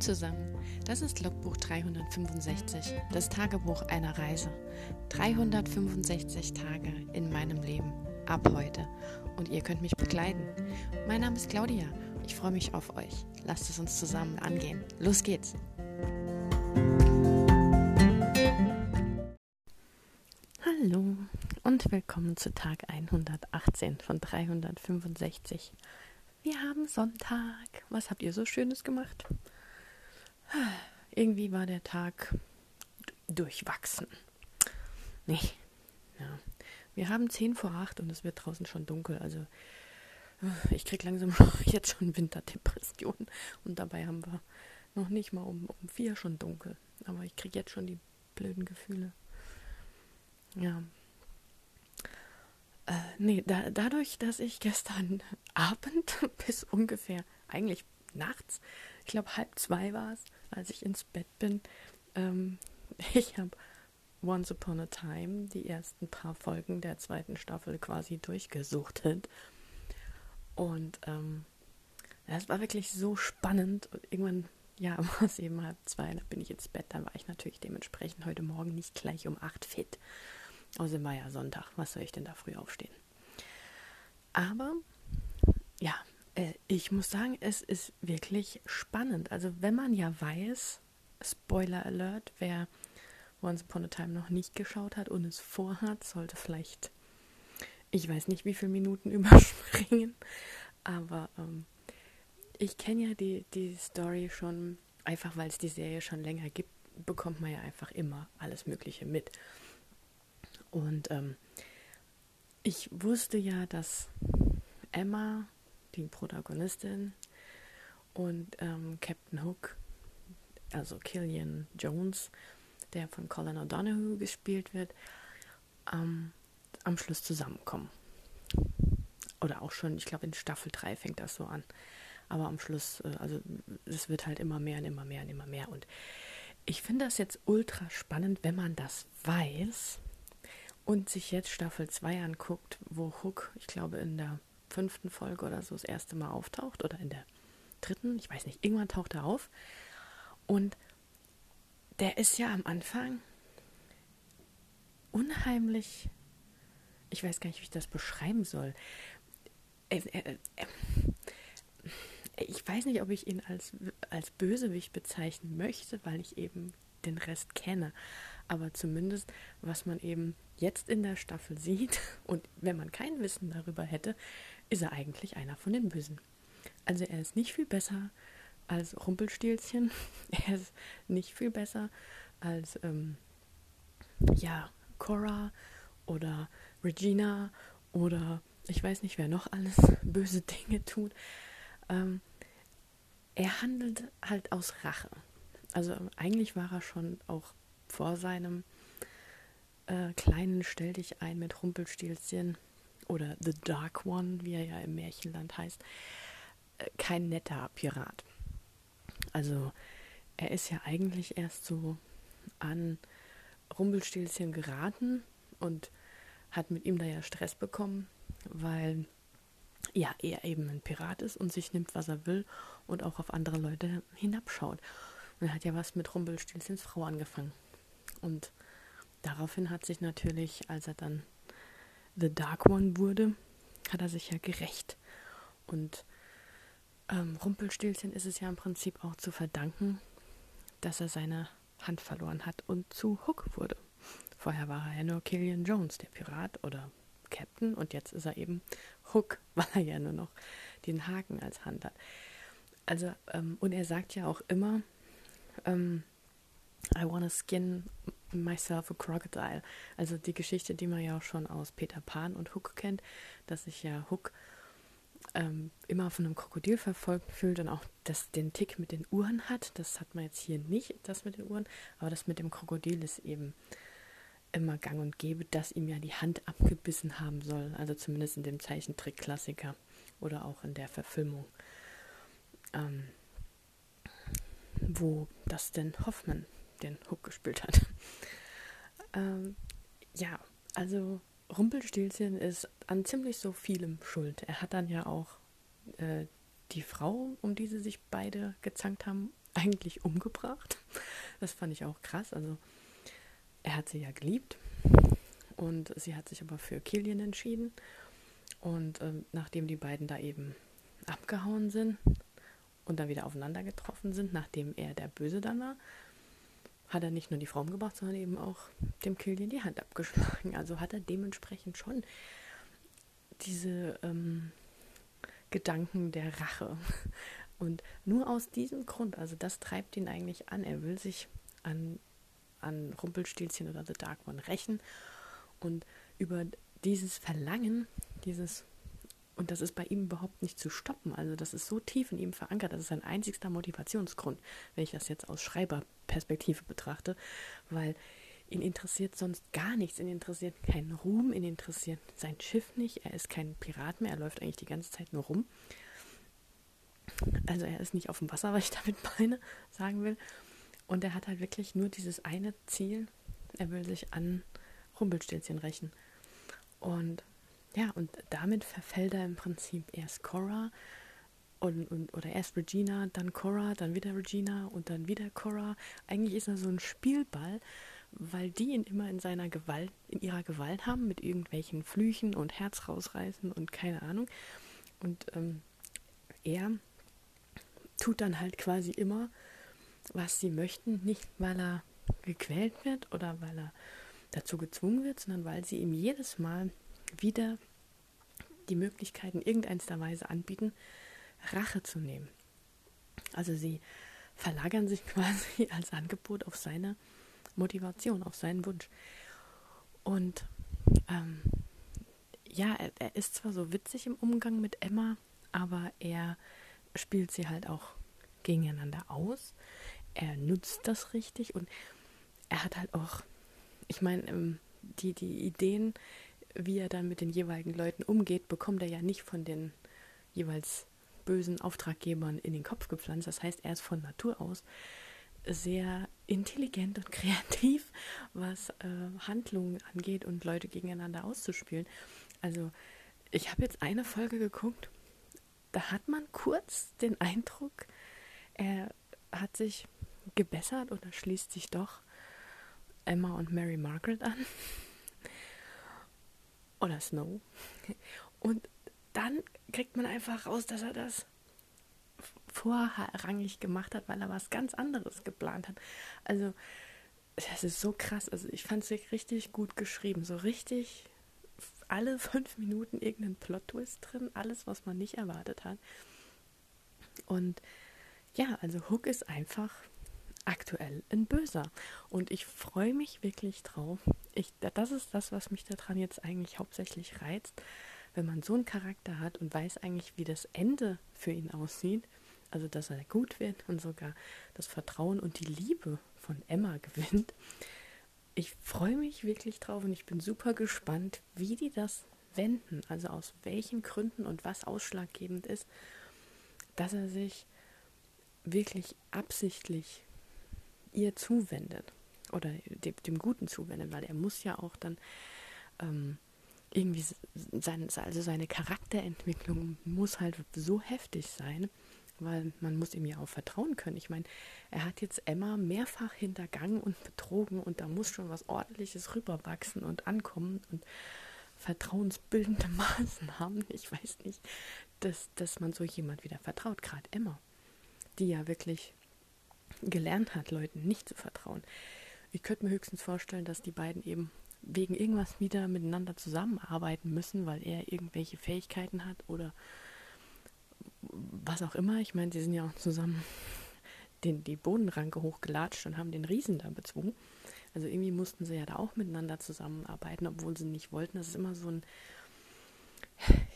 Zusammen, das ist Logbuch 365, das Tagebuch einer Reise. 365 Tage in meinem Leben, ab heute. Und ihr könnt mich begleiten. Mein Name ist Claudia, ich freue mich auf euch. Lasst es uns zusammen angehen. Los geht's! Hallo und willkommen zu Tag 118 von 365. Wir haben Sonntag. Was habt ihr so Schönes gemacht? Irgendwie war der Tag durchwachsen. Nee. Ja. Wir haben 10 vor 8 und es wird draußen schon dunkel. Also ich krieg langsam jetzt schon Winterdepressionen. Und dabei haben wir noch nicht mal um, um 4 schon dunkel. Aber ich krieg jetzt schon die blöden Gefühle. Ja, äh, nee, da, dadurch, dass ich gestern Abend bis ungefähr, eigentlich nachts, ich glaube halb zwei war es, als ich ins Bett bin, ähm, ich habe Once Upon a Time die ersten paar Folgen der zweiten Staffel quasi durchgesuchtet. Und ähm, das war wirklich so spannend. Und irgendwann, ja, war es eben halb zwei, da bin ich ins Bett. Dann war ich natürlich dementsprechend heute Morgen nicht gleich um acht fit. Außerdem war ja Sonntag. Was soll ich denn da früh aufstehen? Aber ja, ich muss sagen, es ist wirklich spannend. Also wenn man ja weiß, Spoiler Alert, wer Once Upon a Time noch nicht geschaut hat und es vorhat, sollte vielleicht, ich weiß nicht, wie viele Minuten überspringen. Aber ähm, ich kenne ja die, die Story schon, einfach weil es die Serie schon länger gibt, bekommt man ja einfach immer alles Mögliche mit. Und ähm, ich wusste ja, dass Emma, die Protagonistin, und ähm, Captain Hook, also Killian Jones, der von Colin O'Donoghue gespielt wird, ähm, am Schluss zusammenkommen. Oder auch schon, ich glaube in Staffel 3 fängt das so an. Aber am Schluss, äh, also es wird halt immer mehr und immer mehr und immer mehr. Und ich finde das jetzt ultra spannend, wenn man das weiß, und sich jetzt Staffel 2 anguckt, wo Hook, ich glaube, in der fünften Folge oder so das erste Mal auftaucht oder in der dritten, ich weiß nicht, irgendwann taucht er auf. Und der ist ja am Anfang unheimlich, ich weiß gar nicht, wie ich das beschreiben soll. Ich weiß nicht, ob ich ihn als, als Bösewicht bezeichnen möchte, weil ich eben den Rest kenne. Aber zumindest, was man eben jetzt in der Staffel sieht, und wenn man kein Wissen darüber hätte, ist er eigentlich einer von den Bösen. Also er ist nicht viel besser als Rumpelstilzchen, er ist nicht viel besser als, ähm, ja, Cora oder Regina oder ich weiß nicht, wer noch alles böse Dinge tut. Ähm, er handelt halt aus Rache. Also eigentlich war er schon auch vor seinem äh, kleinen Stell dich ein mit Rumpelstilzchen oder The Dark One, wie er ja im Märchenland heißt, äh, kein netter Pirat. Also er ist ja eigentlich erst so an Rumpelstilzchen geraten und hat mit ihm da ja Stress bekommen, weil ja er eben ein Pirat ist und sich nimmt, was er will und auch auf andere Leute hinabschaut. Und er hat ja was mit Rumpelstilzchens Frau angefangen. Und daraufhin hat sich natürlich, als er dann The Dark One wurde, hat er sich ja gerecht. Und ähm, Rumpelstilzchen ist es ja im Prinzip auch zu verdanken, dass er seine Hand verloren hat und zu Hook wurde. Vorher war er ja nur Killian Jones, der Pirat oder Captain, und jetzt ist er eben Hook, weil er ja nur noch den Haken als Hand hat. Also, ähm, und er sagt ja auch immer, ähm, I wanna skin myself a crocodile. Also die Geschichte, die man ja auch schon aus Peter Pan und Hook kennt, dass sich ja Hook ähm, immer von einem Krokodil verfolgt fühlt und auch das, den Tick mit den Uhren hat. Das hat man jetzt hier nicht, das mit den Uhren, aber das mit dem Krokodil ist eben immer gang und gäbe, dass ihm ja die Hand abgebissen haben soll. Also zumindest in dem Zeichentrick-Klassiker oder auch in der Verfilmung. Ähm, wo das denn Hoffmann den Hook gespielt hat. ähm, ja, also Rumpelstilzchen ist an ziemlich so vielem schuld. Er hat dann ja auch äh, die Frau, um die sie sich beide gezankt haben, eigentlich umgebracht. Das fand ich auch krass. Also er hat sie ja geliebt und sie hat sich aber für Killian entschieden. Und ähm, nachdem die beiden da eben abgehauen sind und dann wieder aufeinander getroffen sind, nachdem er der Böse dann war, hat er nicht nur die Frau umgebracht, sondern eben auch dem Killian die Hand abgeschlagen. Also hat er dementsprechend schon diese ähm, Gedanken der Rache. Und nur aus diesem Grund, also das treibt ihn eigentlich an. Er will sich an, an Rumpelstilzchen oder The Dark One rächen. Und über dieses Verlangen, dieses, und das ist bei ihm überhaupt nicht zu stoppen. Also das ist so tief in ihm verankert, das ist sein einzigster Motivationsgrund, wenn ich das jetzt aus Schreiberperspektive betrachte, weil ihn interessiert sonst gar nichts. Ihn interessiert kein Ruhm, ihn interessiert sein Schiff nicht. Er ist kein Pirat mehr, er läuft eigentlich die ganze Zeit nur rum. Also er ist nicht auf dem Wasser, was ich damit meine, sagen will. Und er hat halt wirklich nur dieses eine Ziel. Er will sich an Rumpelstilzchen rächen. Und ja, und damit verfällt er im Prinzip erst Cora und, und, oder erst Regina, dann Cora, dann wieder Regina und dann wieder Cora. Eigentlich ist er so ein Spielball, weil die ihn immer in seiner Gewalt, in ihrer Gewalt haben, mit irgendwelchen Flüchen und Herz rausreißen und keine Ahnung. Und ähm, er tut dann halt quasi immer, was sie möchten, nicht weil er gequält wird oder weil er dazu gezwungen wird, sondern weil sie ihm jedes Mal wieder die Möglichkeiten irgendeiner Weise anbieten, Rache zu nehmen. Also sie verlagern sich quasi als Angebot auf seine Motivation, auf seinen Wunsch. Und ähm, ja, er, er, ist zwar so witzig im Umgang mit Emma, aber er spielt sie halt auch gegeneinander aus. Er nutzt das richtig und er hat halt auch, ich meine, ähm, die, die Ideen, wie er dann mit den jeweiligen Leuten umgeht, bekommt er ja nicht von den jeweils bösen Auftraggebern in den Kopf gepflanzt. Das heißt, er ist von Natur aus sehr intelligent und kreativ, was äh, Handlungen angeht und Leute gegeneinander auszuspielen. Also ich habe jetzt eine Folge geguckt, da hat man kurz den Eindruck, er hat sich gebessert oder schließt sich doch Emma und Mary Margaret an. Oder Snow. Und dann kriegt man einfach raus, dass er das vorrangig gemacht hat, weil er was ganz anderes geplant hat. Also, das ist so krass. Also, ich fand es richtig gut geschrieben. So richtig alle fünf Minuten irgendeinen Plot-Twist drin. Alles, was man nicht erwartet hat. Und ja, also Hook ist einfach aktuell ein Böser. Und ich freue mich wirklich drauf. Ich, das ist das, was mich daran jetzt eigentlich hauptsächlich reizt. Wenn man so einen Charakter hat und weiß eigentlich, wie das Ende für ihn aussieht, also dass er gut wird und sogar das Vertrauen und die Liebe von Emma gewinnt. Ich freue mich wirklich drauf und ich bin super gespannt, wie die das wenden, also aus welchen Gründen und was ausschlaggebend ist, dass er sich wirklich absichtlich ihr zuwendet oder dem, dem Guten zuwendet, weil er muss ja auch dann ähm, irgendwie sein, also seine Charakterentwicklung muss halt so heftig sein, weil man muss ihm ja auch vertrauen können. Ich meine, er hat jetzt Emma mehrfach hintergangen und betrogen und da muss schon was ordentliches rüberwachsen und ankommen und vertrauensbildende Maßnahmen. Ich weiß nicht, dass, dass man so jemand wieder vertraut, gerade Emma, die ja wirklich gelernt hat, Leuten nicht zu vertrauen. Ich könnte mir höchstens vorstellen, dass die beiden eben wegen irgendwas wieder miteinander zusammenarbeiten müssen, weil er irgendwelche Fähigkeiten hat oder was auch immer. Ich meine, sie sind ja auch zusammen den, die Bodenranke hochgelatscht und haben den Riesen da bezwungen. Also irgendwie mussten sie ja da auch miteinander zusammenarbeiten, obwohl sie nicht wollten. Das ist immer so ein,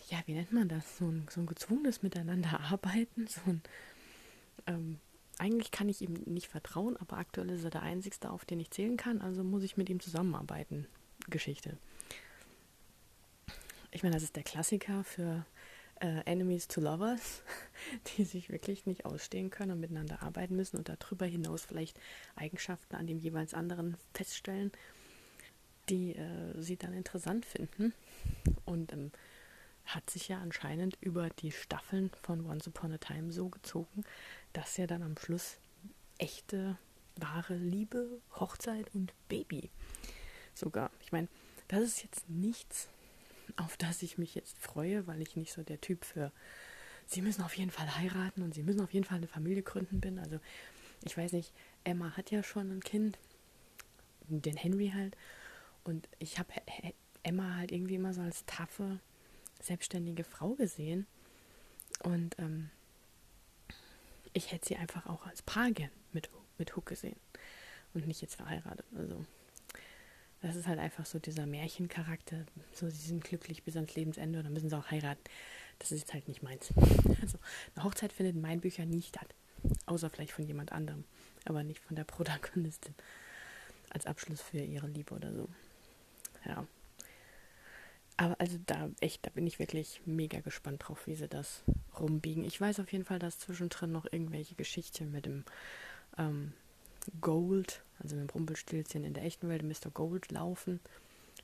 ja, wie nennt man das? So ein, so ein gezwungenes Miteinanderarbeiten. So ein, ähm, eigentlich kann ich ihm nicht vertrauen, aber aktuell ist er der Einzige, auf den ich zählen kann, also muss ich mit ihm zusammenarbeiten. Geschichte. Ich meine, das ist der Klassiker für äh, Enemies to Lovers, die sich wirklich nicht ausstehen können und miteinander arbeiten müssen und darüber hinaus vielleicht Eigenschaften an dem jeweils anderen feststellen, die äh, sie dann interessant finden. Und ähm, hat sich ja anscheinend über die Staffeln von Once Upon a Time so gezogen, dass ja dann am Schluss echte, wahre Liebe, Hochzeit und Baby. Sogar. Ich meine, das ist jetzt nichts, auf das ich mich jetzt freue, weil ich nicht so der Typ für sie müssen auf jeden Fall heiraten und sie müssen auf jeden Fall eine Familie gründen bin. Also ich weiß nicht, Emma hat ja schon ein Kind, den Henry halt. Und ich habe Emma halt irgendwie immer so als taffe, selbstständige Frau gesehen. Und ähm, ich hätte sie einfach auch als Paar gern mit, mit Hook gesehen und nicht jetzt verheiratet. Also das ist halt einfach so dieser Märchencharakter. So, sie sind glücklich bis ans Lebensende und dann müssen sie auch heiraten. Das ist jetzt halt nicht meins. Also eine Hochzeit findet in meinen Büchern nie statt. Außer vielleicht von jemand anderem. Aber nicht von der Protagonistin. Als Abschluss für ihre Liebe oder so. Ja. Aber also da, echt, da bin ich wirklich mega gespannt drauf, wie sie das rumbiegen. Ich weiß auf jeden Fall, dass zwischendrin noch irgendwelche Geschichten mit dem ähm, Gold, also mit dem Rumpelstilzchen in der echten Welt, Mr. Gold laufen,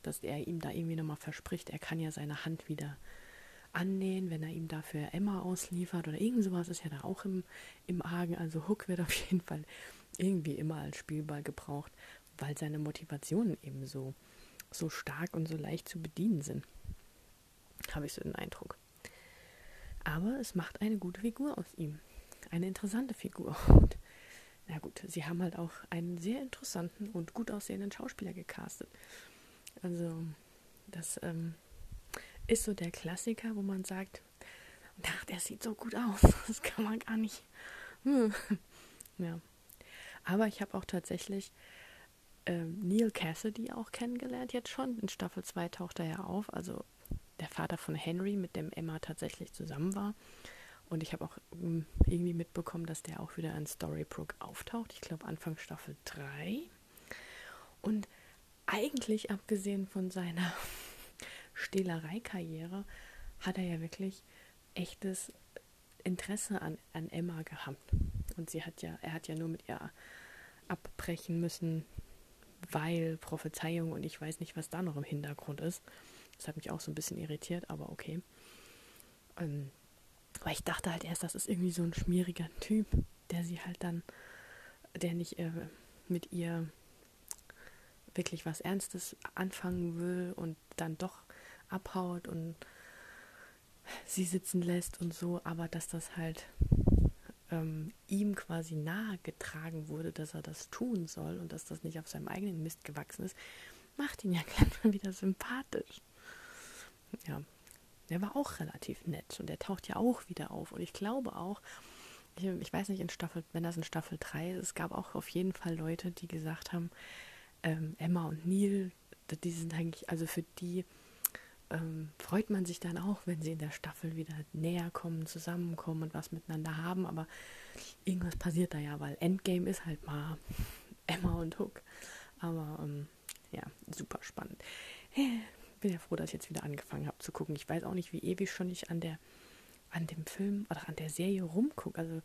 dass er ihm da irgendwie nochmal verspricht, er kann ja seine Hand wieder annähen, wenn er ihm dafür Emma ausliefert oder irgend sowas ist ja da auch im, im Argen. Also Hook wird auf jeden Fall irgendwie immer als Spielball gebraucht, weil seine Motivationen eben so, so stark und so leicht zu bedienen sind. Habe ich so den Eindruck. Aber es macht eine gute Figur aus ihm. Eine interessante Figur. Und na gut, sie haben halt auch einen sehr interessanten und gut aussehenden Schauspieler gecastet. Also, das ähm, ist so der Klassiker, wo man sagt, ach, der sieht so gut aus. Das kann man gar nicht. Hm. Ja. Aber ich habe auch tatsächlich ähm, Neil Cassidy auch kennengelernt jetzt schon. In Staffel 2 taucht er ja auf. Also der Vater von Henry, mit dem Emma tatsächlich zusammen war. Und ich habe auch ähm, irgendwie mitbekommen, dass der auch wieder in Storybrook auftaucht. Ich glaube Anfang Staffel 3. Und eigentlich abgesehen von seiner Stehlereikarriere hat er ja wirklich echtes Interesse an, an Emma gehabt. Und sie hat ja, er hat ja nur mit ihr abbrechen müssen, weil Prophezeiung und ich weiß nicht, was da noch im Hintergrund ist. Das hat mich auch so ein bisschen irritiert, aber okay. Ähm, weil ich dachte halt erst, das ist irgendwie so ein schmieriger Typ, der sie halt dann, der nicht äh, mit ihr wirklich was Ernstes anfangen will und dann doch abhaut und sie sitzen lässt und so, aber dass das halt ähm, ihm quasi nahe getragen wurde, dass er das tun soll und dass das nicht auf seinem eigenen Mist gewachsen ist, macht ihn ja gleich mal wieder sympathisch. Ja, der war auch relativ nett und der taucht ja auch wieder auf und ich glaube auch, ich, ich weiß nicht, in Staffel, wenn das in Staffel 3 ist, es gab auch auf jeden Fall Leute, die gesagt haben, ähm, Emma und Neil, die sind eigentlich, also für die ähm, freut man sich dann auch, wenn sie in der Staffel wieder näher kommen, zusammenkommen und was miteinander haben. Aber irgendwas passiert da ja, weil Endgame ist halt mal Emma und Hook. Aber ähm, ja, super spannend. Bin ja froh, dass ich jetzt wieder angefangen habe zu gucken. Ich weiß auch nicht, wie ewig schon ich an der an dem Film oder an der Serie rumgucke. Also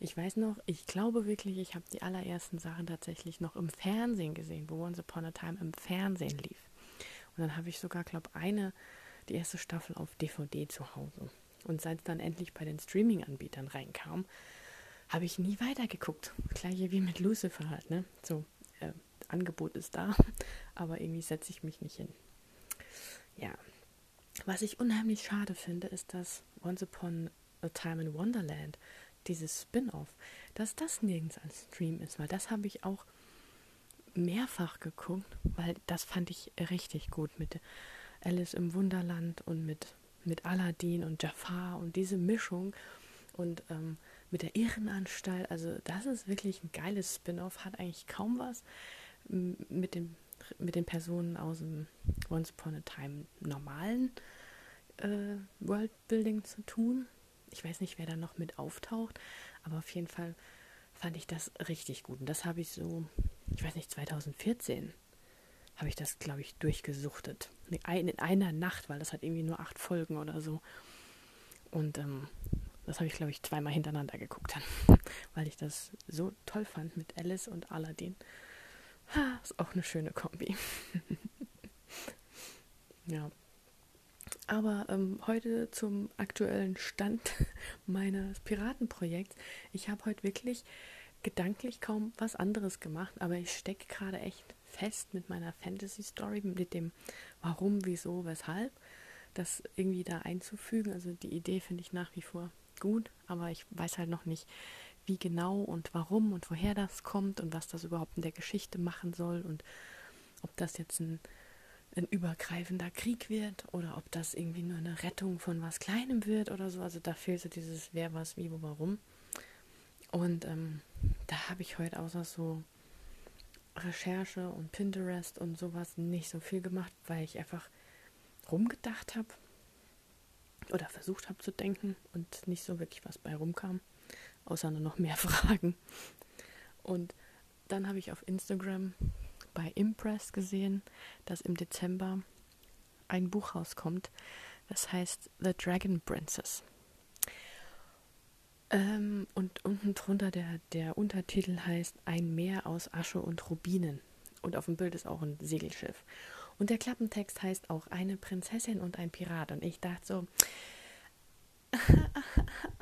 ich weiß noch, ich glaube wirklich, ich habe die allerersten Sachen tatsächlich noch im Fernsehen gesehen, wo Once Upon a Time im Fernsehen lief. Und dann habe ich sogar, glaube eine, die erste Staffel auf DVD zu Hause. Und seit es dann endlich bei den Streaming-Anbietern reinkam, habe ich nie weitergeguckt. Gleiche wie mit Lucifer halt, ne? So, äh, Angebot ist da, aber irgendwie setze ich mich nicht hin. Ja. Was ich unheimlich schade finde, ist, dass Once Upon a Time in Wonderland, dieses Spin-off, dass das nirgends als Stream ist, weil das habe ich auch mehrfach geguckt, weil das fand ich richtig gut mit Alice im Wunderland und mit, mit Aladdin und Jafar und diese Mischung und ähm, mit der Irrenanstalt. Also das ist wirklich ein geiles Spin-off, hat eigentlich kaum was mit, dem, mit den Personen aus dem Once Upon a Time normalen äh, Worldbuilding zu tun. Ich weiß nicht, wer da noch mit auftaucht, aber auf jeden Fall fand ich das richtig gut. Und das habe ich so ich weiß nicht, 2014 habe ich das, glaube ich, durchgesuchtet. In einer Nacht, weil das hat irgendwie nur acht Folgen oder so. Und ähm, das habe ich, glaube ich, zweimal hintereinander geguckt, weil ich das so toll fand mit Alice und Aladdin. Ha, ist auch eine schöne Kombi. ja. Aber ähm, heute zum aktuellen Stand meines Piratenprojekts. Ich habe heute wirklich gedanklich kaum was anderes gemacht, aber ich stecke gerade echt fest mit meiner Fantasy-Story, mit dem Warum, Wieso, Weshalb, das irgendwie da einzufügen. Also die Idee finde ich nach wie vor gut, aber ich weiß halt noch nicht, wie genau und warum und woher das kommt und was das überhaupt in der Geschichte machen soll und ob das jetzt ein, ein übergreifender Krieg wird oder ob das irgendwie nur eine Rettung von was Kleinem wird oder so. Also da fehlt so dieses Wer, was, wie, wo, warum. Und ähm, da habe ich heute außer so Recherche und Pinterest und sowas nicht so viel gemacht, weil ich einfach rumgedacht habe oder versucht habe zu denken und nicht so wirklich was bei rumkam, außer nur noch mehr Fragen. Und dann habe ich auf Instagram bei Impress gesehen, dass im Dezember ein Buch rauskommt, das heißt The Dragon Princess. Ähm, und unten drunter der, der Untertitel heißt Ein Meer aus Asche und Rubinen. Und auf dem Bild ist auch ein Segelschiff. Und der Klappentext heißt auch Eine Prinzessin und ein Pirat. Und ich dachte so,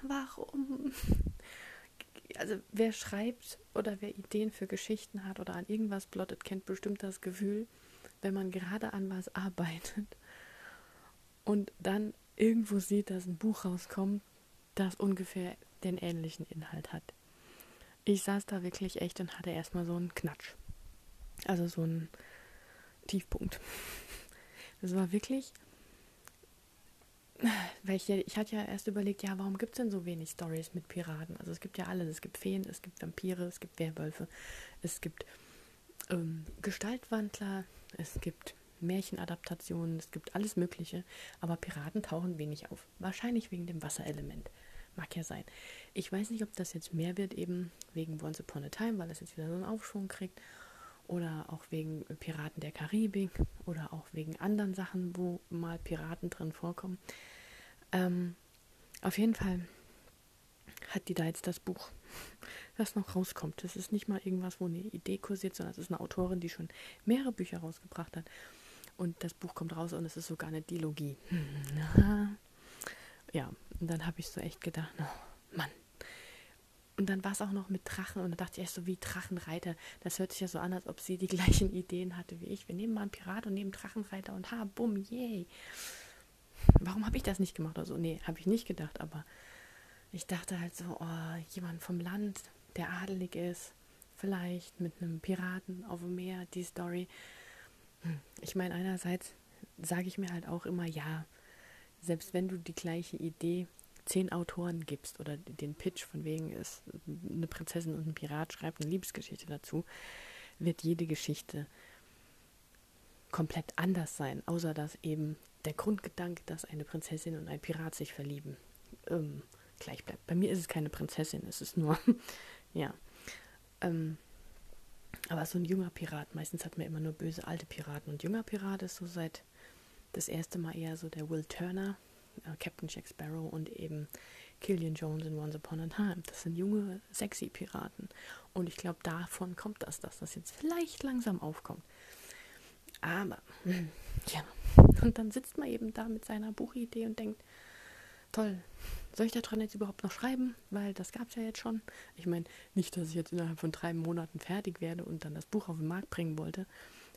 warum? Also wer schreibt oder wer Ideen für Geschichten hat oder an irgendwas plottet, kennt bestimmt das Gefühl, wenn man gerade an was arbeitet und dann irgendwo sieht, dass ein Buch rauskommt, das ungefähr den ähnlichen Inhalt hat. Ich saß da wirklich echt und hatte erstmal so einen Knatsch. Also so einen Tiefpunkt. Das war wirklich, weil ich, ich hatte ja erst überlegt, ja, warum gibt es denn so wenig Stories mit Piraten? Also es gibt ja alles, es gibt Feen, es gibt Vampire, es gibt Werwölfe, es gibt ähm, Gestaltwandler, es gibt Märchenadaptationen, es gibt alles Mögliche, aber Piraten tauchen wenig auf. Wahrscheinlich wegen dem Wasserelement. Mag ja sein. Ich weiß nicht, ob das jetzt mehr wird, eben wegen Once Upon a Time, weil es jetzt wieder so einen Aufschwung kriegt. Oder auch wegen Piraten der Karibik. Oder auch wegen anderen Sachen, wo mal Piraten drin vorkommen. Ähm, auf jeden Fall hat die da jetzt das Buch, das noch rauskommt. Das ist nicht mal irgendwas, wo eine Idee kursiert, sondern es ist eine Autorin, die schon mehrere Bücher rausgebracht hat. Und das Buch kommt raus und es ist sogar eine Dilogie. ja, und dann habe ich so echt gedacht, oh, Mann. Und dann war es auch noch mit Drachen und dann dachte ich erst so wie Drachenreiter. Das hört sich ja so an, als ob sie die gleichen Ideen hatte wie ich. Wir nehmen mal einen Pirat und nehmen Drachenreiter und ha, bumm, yay. Warum habe ich das nicht gemacht? Also, nee, habe ich nicht gedacht, aber ich dachte halt so, oh, jemand vom Land, der adelig ist, vielleicht mit einem Piraten auf dem Meer, die Story. Hm, ich meine, einerseits sage ich mir halt auch immer, ja, selbst wenn du die gleiche Idee zehn Autoren gibst oder den Pitch von wegen ist eine Prinzessin und ein Pirat schreibt eine Liebesgeschichte dazu, wird jede Geschichte komplett anders sein, außer dass eben der Grundgedanke, dass eine Prinzessin und ein Pirat sich verlieben, ähm, gleich bleibt. Bei mir ist es keine Prinzessin, es ist nur, ja. Ähm, aber so ein junger Pirat, meistens hat man immer nur böse alte Piraten und junger Pirat ist so seit das erste Mal eher so der Will Turner, äh, Captain Jack Sparrow und eben Killian Jones in Once Upon a Time. Das sind junge, sexy Piraten. Und ich glaube, davon kommt das, dass das jetzt vielleicht langsam aufkommt. Aber, ja. Und dann sitzt man eben da mit seiner Buchidee und denkt, toll, soll ich daran jetzt überhaupt noch schreiben? Weil das gab es ja jetzt schon. Ich meine, nicht, dass ich jetzt innerhalb von drei Monaten fertig werde und dann das Buch auf den Markt bringen wollte.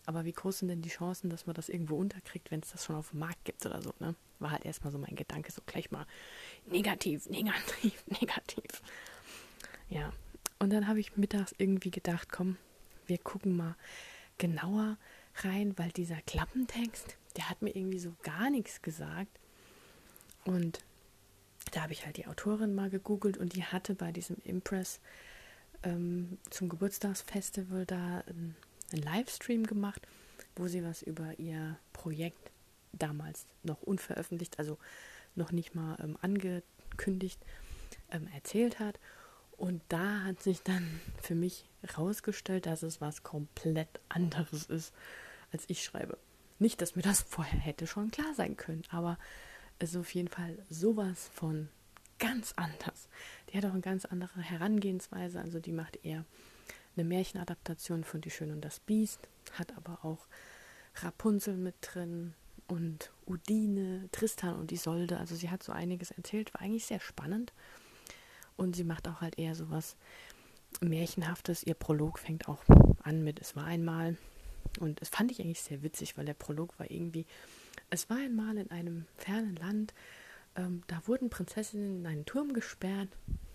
Aber wie groß sind denn die Chancen, dass man das irgendwo unterkriegt, wenn es das schon auf dem Markt gibt oder so, ne? War halt erstmal so mein Gedanke, so gleich mal negativ, negativ, negativ. Ja. Und dann habe ich mittags irgendwie gedacht, komm, wir gucken mal genauer rein, weil dieser Klappentext, der hat mir irgendwie so gar nichts gesagt. Und da habe ich halt die Autorin mal gegoogelt und die hatte bei diesem Impress ähm, zum Geburtstagsfestival da ein einen Livestream gemacht, wo sie was über ihr Projekt damals noch unveröffentlicht, also noch nicht mal ähm, angekündigt, ähm, erzählt hat. Und da hat sich dann für mich herausgestellt, dass es was komplett anderes ist, als ich schreibe. Nicht, dass mir das vorher hätte schon klar sein können, aber es ist auf jeden Fall sowas von ganz anders. Die hat auch eine ganz andere Herangehensweise, also die macht eher eine Märchenadaptation von Die Schöne und das Biest, hat aber auch Rapunzel mit drin und Udine, Tristan und Isolde. Also sie hat so einiges erzählt, war eigentlich sehr spannend. Und sie macht auch halt eher sowas Märchenhaftes. Ihr Prolog fängt auch an mit Es war einmal. Und das fand ich eigentlich sehr witzig, weil der Prolog war irgendwie, es war einmal in einem fernen Land, ähm, da wurden Prinzessinnen in einen Turm gesperrt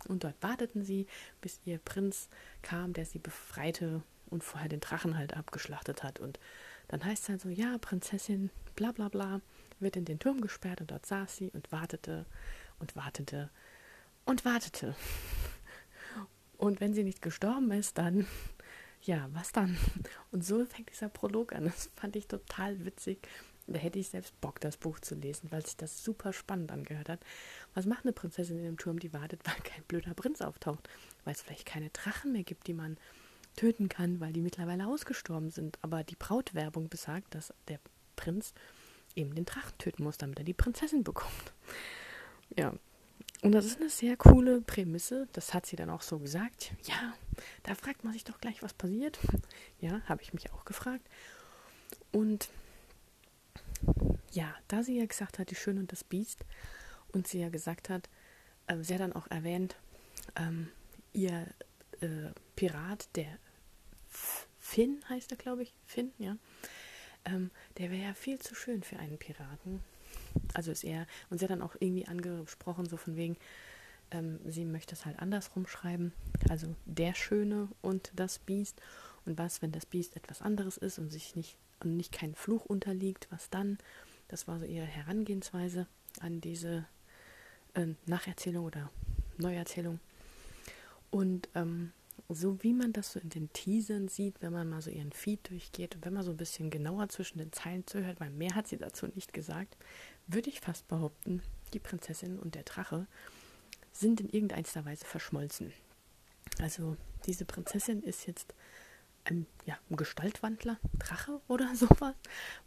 und dort warteten sie, bis ihr Prinz kam, der sie befreite und vorher den Drachen halt abgeschlachtet hat. Und dann heißt es halt so, ja, Prinzessin, bla bla bla, wird in den Turm gesperrt und dort saß sie und wartete und wartete und wartete. Und wenn sie nicht gestorben ist, dann, ja, was dann? Und so fängt dieser Prolog an. Das fand ich total witzig. Da hätte ich selbst Bock, das Buch zu lesen, weil sich das super spannend angehört hat. Was macht eine Prinzessin in dem Turm, die wartet, weil kein blöder Prinz auftaucht? Weil es vielleicht keine Drachen mehr gibt, die man töten kann, weil die mittlerweile ausgestorben sind. Aber die Brautwerbung besagt, dass der Prinz eben den Drachen töten muss, damit er die Prinzessin bekommt. Ja. Und das ist eine sehr coole Prämisse. Das hat sie dann auch so gesagt. Ja, da fragt man sich doch gleich, was passiert. Ja, habe ich mich auch gefragt. Und ja, da sie ja gesagt hat, die Schöne und das Biest, und sie ja gesagt hat, äh, sie hat dann auch erwähnt, ähm, ihr äh, Pirat, der Finn heißt er, glaube ich, Finn, ja, ähm, der wäre ja viel zu schön für einen Piraten. Also ist er, und sie hat dann auch irgendwie angesprochen, so von wegen, ähm, sie möchte es halt andersrum schreiben, also der Schöne und das Biest. Und was, wenn das Biest etwas anderes ist und sich nicht und nicht kein Fluch unterliegt, was dann? Das war so ihre Herangehensweise an diese äh, Nacherzählung oder Neuerzählung. Und ähm, so wie man das so in den Teasern sieht, wenn man mal so ihren Feed durchgeht und wenn man so ein bisschen genauer zwischen den Zeilen zuhört, weil mehr hat sie dazu nicht gesagt, würde ich fast behaupten, die Prinzessin und der Drache sind in irgendeiner Weise verschmolzen. Also diese Prinzessin ist jetzt ein, ja, ein Gestaltwandler, Drache oder sowas,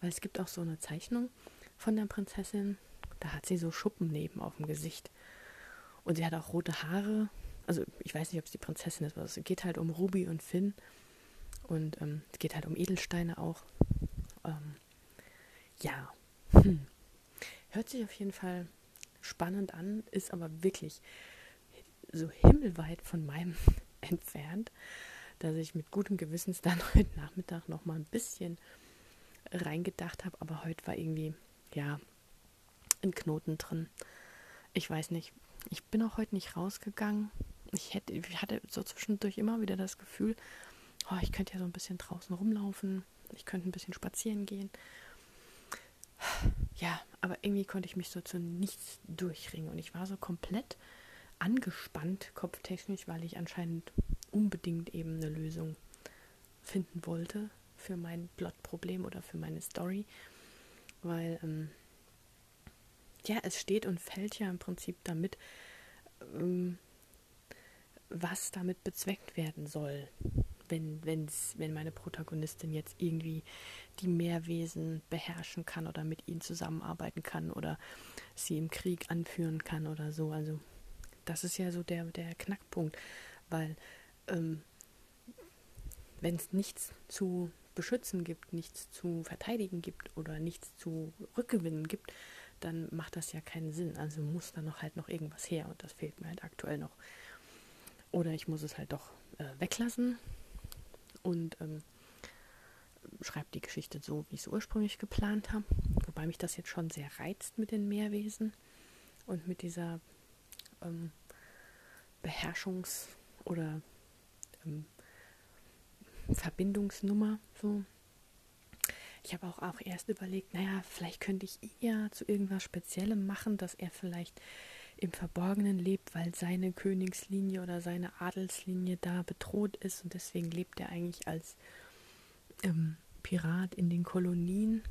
weil es gibt auch so eine Zeichnung von der Prinzessin, da hat sie so Schuppen neben auf dem Gesicht und sie hat auch rote Haare also ich weiß nicht, ob es die Prinzessin ist, aber es geht halt um Ruby und Finn. Und ähm, es geht halt um Edelsteine auch. Ähm, ja. Hm. Hört sich auf jeden Fall spannend an, ist aber wirklich so himmelweit von meinem entfernt, dass ich mit gutem Gewissens dann heute Nachmittag noch mal ein bisschen reingedacht habe. Aber heute war irgendwie, ja, ein Knoten drin. Ich weiß nicht. Ich bin auch heute nicht rausgegangen ich hätte, ich hatte so zwischendurch immer wieder das Gefühl, oh, ich könnte ja so ein bisschen draußen rumlaufen, ich könnte ein bisschen spazieren gehen. Ja, aber irgendwie konnte ich mich so zu nichts durchringen und ich war so komplett angespannt, kopftechnisch, weil ich anscheinend unbedingt eben eine Lösung finden wollte für mein Plotproblem oder für meine Story, weil ähm, ja, es steht und fällt ja im Prinzip damit, ähm, was damit bezweckt werden soll, wenn, wenn's, wenn meine Protagonistin jetzt irgendwie die Meerwesen beherrschen kann oder mit ihnen zusammenarbeiten kann oder sie im Krieg anführen kann oder so. Also das ist ja so der, der Knackpunkt, weil ähm, wenn es nichts zu beschützen gibt, nichts zu verteidigen gibt oder nichts zu rückgewinnen gibt, dann macht das ja keinen Sinn. Also muss da noch halt noch irgendwas her und das fehlt mir halt aktuell noch. Oder ich muss es halt doch äh, weglassen und ähm, schreibe die Geschichte so, wie ich es ursprünglich geplant habe. Wobei mich das jetzt schon sehr reizt mit den Meerwesen und mit dieser ähm, Beherrschungs- oder ähm, Verbindungsnummer. So. Ich habe auch, auch erst überlegt, naja, vielleicht könnte ich ihn ja zu irgendwas Speziellem machen, dass er vielleicht im Verborgenen lebt, weil seine Königslinie oder seine Adelslinie da bedroht ist und deswegen lebt er eigentlich als ähm, Pirat in den Kolonien,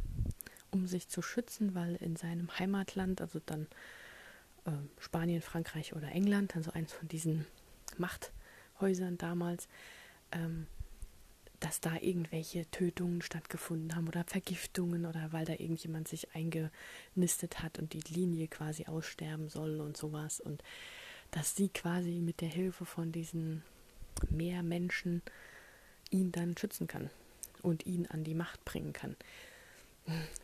um sich zu schützen, weil in seinem Heimatland, also dann äh, Spanien, Frankreich oder England, also eins von diesen Machthäusern damals, ähm, dass da irgendwelche Tötungen stattgefunden haben oder Vergiftungen oder weil da irgendjemand sich eingenistet hat und die Linie quasi aussterben soll und sowas und dass sie quasi mit der Hilfe von diesen Meermenschen ihn dann schützen kann und ihn an die Macht bringen kann.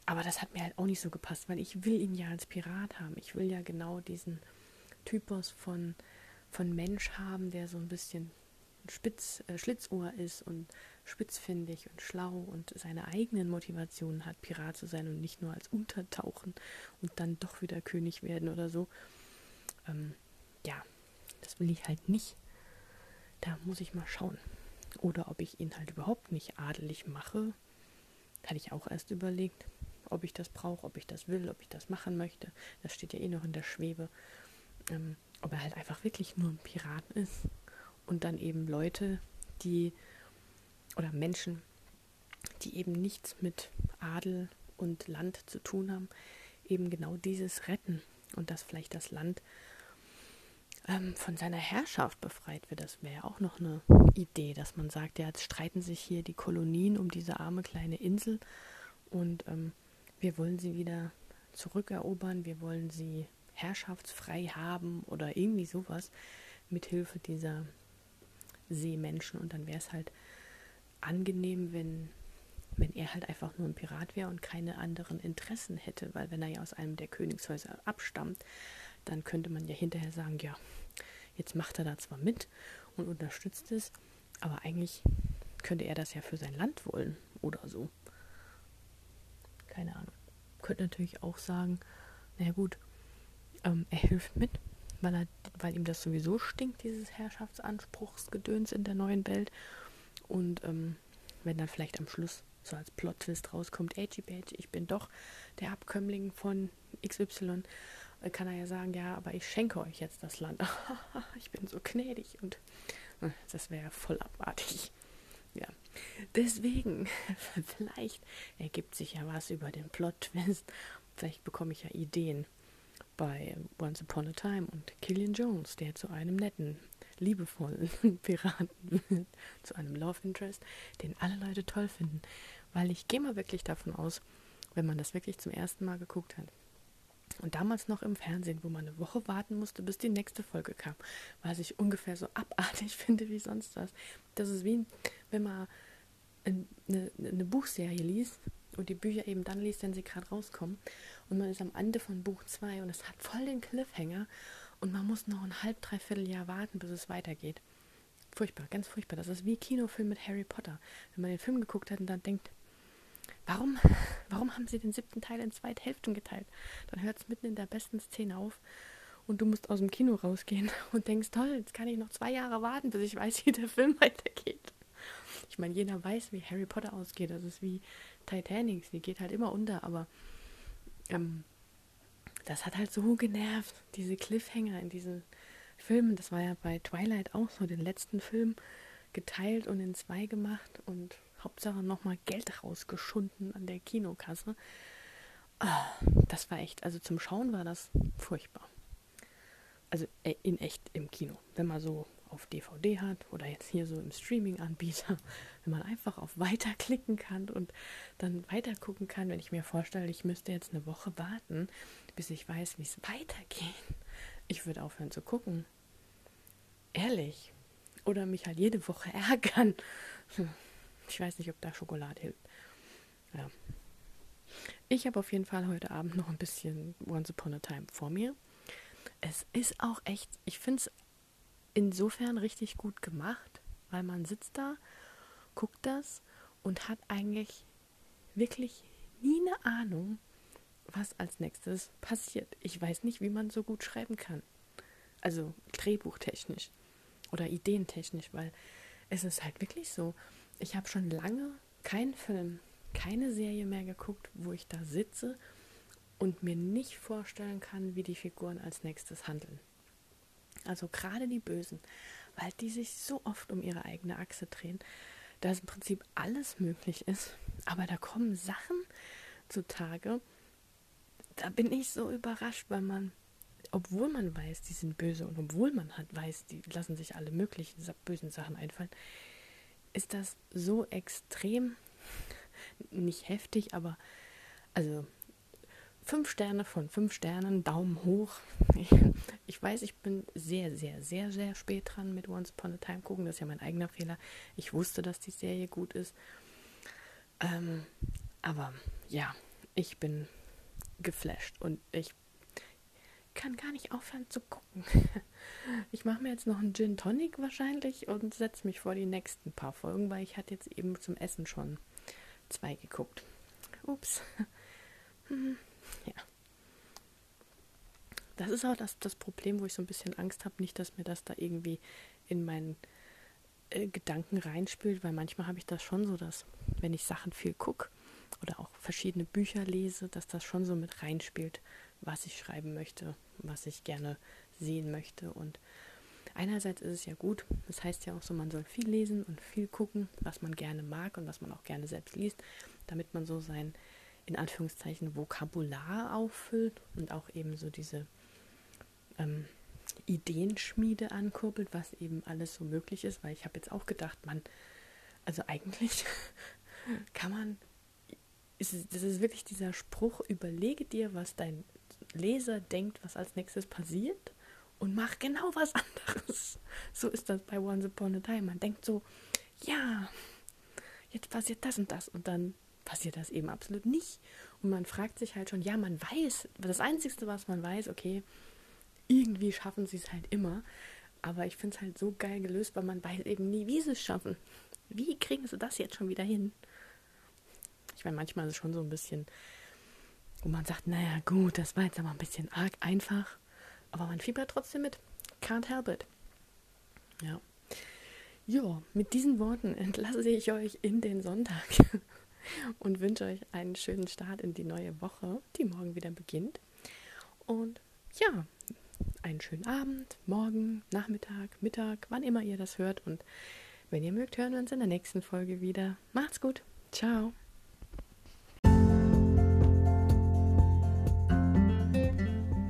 Aber das hat mir halt auch nicht so gepasst, weil ich will ihn ja als Pirat haben. Ich will ja genau diesen Typus von, von Mensch haben, der so ein bisschen Spitz, äh, Schlitzohr ist und spitzfindig und schlau und seine eigenen Motivationen hat, Pirat zu sein und nicht nur als Untertauchen und dann doch wieder König werden oder so. Ähm, ja, das will ich halt nicht. Da muss ich mal schauen. Oder ob ich ihn halt überhaupt nicht adelig mache. Hatte ich auch erst überlegt, ob ich das brauche, ob ich das will, ob ich das machen möchte. Das steht ja eh noch in der Schwebe. Ähm, ob er halt einfach wirklich nur ein Pirat ist und dann eben Leute, die oder Menschen, die eben nichts mit Adel und Land zu tun haben, eben genau dieses retten und dass vielleicht das Land ähm, von seiner Herrschaft befreit wird. Das wäre ja auch noch eine Idee, dass man sagt, ja, jetzt streiten sich hier die Kolonien um diese arme kleine Insel und ähm, wir wollen sie wieder zurückerobern, wir wollen sie herrschaftsfrei haben oder irgendwie sowas mit Hilfe dieser Seemenschen und dann wäre es halt angenehm, wenn wenn er halt einfach nur ein Pirat wäre und keine anderen Interessen hätte, weil wenn er ja aus einem der Königshäuser abstammt, dann könnte man ja hinterher sagen, ja, jetzt macht er da zwar mit und unterstützt es, aber eigentlich könnte er das ja für sein Land wollen oder so. Keine Ahnung. Könnte natürlich auch sagen, naja gut, ähm, er hilft mit, weil, er, weil ihm das sowieso stinkt, dieses Herrschaftsanspruchsgedöns in der neuen Welt. Und ähm, wenn dann vielleicht am Schluss so als Plot-Twist rauskommt, ey, ich bin doch der Abkömmling von XY, äh, kann er ja sagen, ja, aber ich schenke euch jetzt das Land. ich bin so gnädig und äh, das wäre ja voll abartig. Ja, deswegen, vielleicht ergibt sich ja was über den Plot-Twist. Vielleicht bekomme ich ja Ideen bei Once Upon a Time und Killian Jones, der zu einem netten, liebevollen Piraten wird, zu einem Love Interest, den alle Leute toll finden. Weil ich gehe mal wirklich davon aus, wenn man das wirklich zum ersten Mal geguckt hat, und damals noch im Fernsehen, wo man eine Woche warten musste, bis die nächste Folge kam, was ich ungefähr so abartig finde wie sonst was. Das ist wie, wenn man eine, eine Buchserie liest und die Bücher eben dann liest, wenn sie gerade rauskommen. Und man ist am Ende von Buch 2 und es hat voll den Cliffhanger und man muss noch ein halb, dreiviertel Jahr warten, bis es weitergeht. Furchtbar, ganz furchtbar. Das ist wie Kinofilm mit Harry Potter. Wenn man den Film geguckt hat und dann denkt, warum, warum haben sie den siebten Teil in zwei Hälften geteilt? Dann hört es mitten in der besten Szene auf und du musst aus dem Kino rausgehen und denkst, toll, jetzt kann ich noch zwei Jahre warten, bis ich weiß, wie der Film weitergeht. Ich meine, jeder weiß, wie Harry Potter ausgeht. Das ist wie Titanic. Sie geht halt immer unter, aber ähm, das hat halt so genervt, diese Cliffhanger in diesen Filmen. Das war ja bei Twilight auch so, den letzten Film geteilt und in zwei gemacht und Hauptsache nochmal Geld rausgeschunden an der Kinokasse. Ah, das war echt, also zum Schauen war das furchtbar. Also äh, in echt im Kino. Wenn man so auf DVD hat oder jetzt hier so im Streaming-Anbieter, wenn man einfach auf Weiter klicken kann und dann weiter gucken kann, wenn ich mir vorstelle, ich müsste jetzt eine Woche warten, bis ich weiß, wie es weitergeht. Ich würde aufhören zu gucken. Ehrlich. Oder mich halt jede Woche ärgern. Ich weiß nicht, ob da Schokolade hilft. Ja. Ich habe auf jeden Fall heute Abend noch ein bisschen Once Upon a Time vor mir. Es ist auch echt, ich finde es insofern richtig gut gemacht, weil man sitzt da, guckt das und hat eigentlich wirklich nie eine Ahnung, was als nächstes passiert. Ich weiß nicht, wie man so gut schreiben kann. Also drehbuchtechnisch oder ideentechnisch, weil es ist halt wirklich so. Ich habe schon lange keinen Film, keine Serie mehr geguckt, wo ich da sitze und mir nicht vorstellen kann, wie die Figuren als nächstes handeln. Also gerade die Bösen, weil die sich so oft um ihre eigene Achse drehen, dass im Prinzip alles möglich ist. Aber da kommen Sachen zutage, da bin ich so überrascht, weil man, obwohl man weiß, die sind böse und obwohl man halt weiß, die lassen sich alle möglichen bösen Sachen einfallen, ist das so extrem, nicht heftig, aber also fünf Sterne von fünf Sternen, Daumen hoch. Ich, ich, weiß, ich bin sehr, sehr, sehr, sehr spät dran mit Once Upon a Time gucken. Das ist ja mein eigener Fehler. Ich wusste, dass die Serie gut ist. Ähm, aber ja, ich bin geflasht und ich, kann gar nicht aufhören zu gucken. Ich mache mir jetzt noch einen Gin Tonic wahrscheinlich und setze mich vor die nächsten paar Folgen, weil ich hatte jetzt eben zum Essen schon zwei geguckt. Ups. Hm. Das ist auch das, das Problem, wo ich so ein bisschen Angst habe, nicht, dass mir das da irgendwie in meinen äh, Gedanken reinspielt, weil manchmal habe ich das schon so, dass wenn ich Sachen viel gucke oder auch verschiedene Bücher lese, dass das schon so mit reinspielt, was ich schreiben möchte, was ich gerne sehen möchte. Und einerseits ist es ja gut, das heißt ja auch so, man soll viel lesen und viel gucken, was man gerne mag und was man auch gerne selbst liest, damit man so sein, in Anführungszeichen, Vokabular auffüllt und auch eben so diese ähm, Ideenschmiede ankurbelt, was eben alles so möglich ist, weil ich habe jetzt auch gedacht, man, also eigentlich kann man, ist, das ist wirklich dieser Spruch, überlege dir, was dein Leser denkt, was als nächstes passiert und mach genau was anderes. So ist das bei Once Upon a Time. Man denkt so, ja, jetzt passiert das und das und dann passiert das eben absolut nicht. Und man fragt sich halt schon, ja, man weiß, das Einzige, was man weiß, okay, irgendwie schaffen sie es halt immer. Aber ich finde es halt so geil gelöst, weil man weiß eben nie, wie sie es schaffen. Wie kriegen sie das jetzt schon wieder hin? Ich meine, manchmal ist es schon so ein bisschen, wo man sagt, naja, gut, das war jetzt aber ein bisschen arg einfach. Aber man fiebert trotzdem mit. Can't help it. Ja. Jo, mit diesen Worten entlasse ich euch in den Sonntag und wünsche euch einen schönen Start in die neue Woche, die morgen wieder beginnt. Und ja, einen schönen Abend, morgen, Nachmittag, Mittag, wann immer ihr das hört. Und wenn ihr mögt, hören wir uns in der nächsten Folge wieder. Macht's gut. Ciao.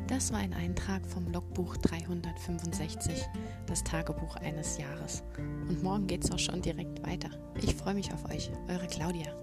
Das war ein Eintrag vom Logbuch 365, das Tagebuch eines Jahres. Und morgen geht's auch schon direkt weiter. Ich freue mich auf euch, eure Claudia.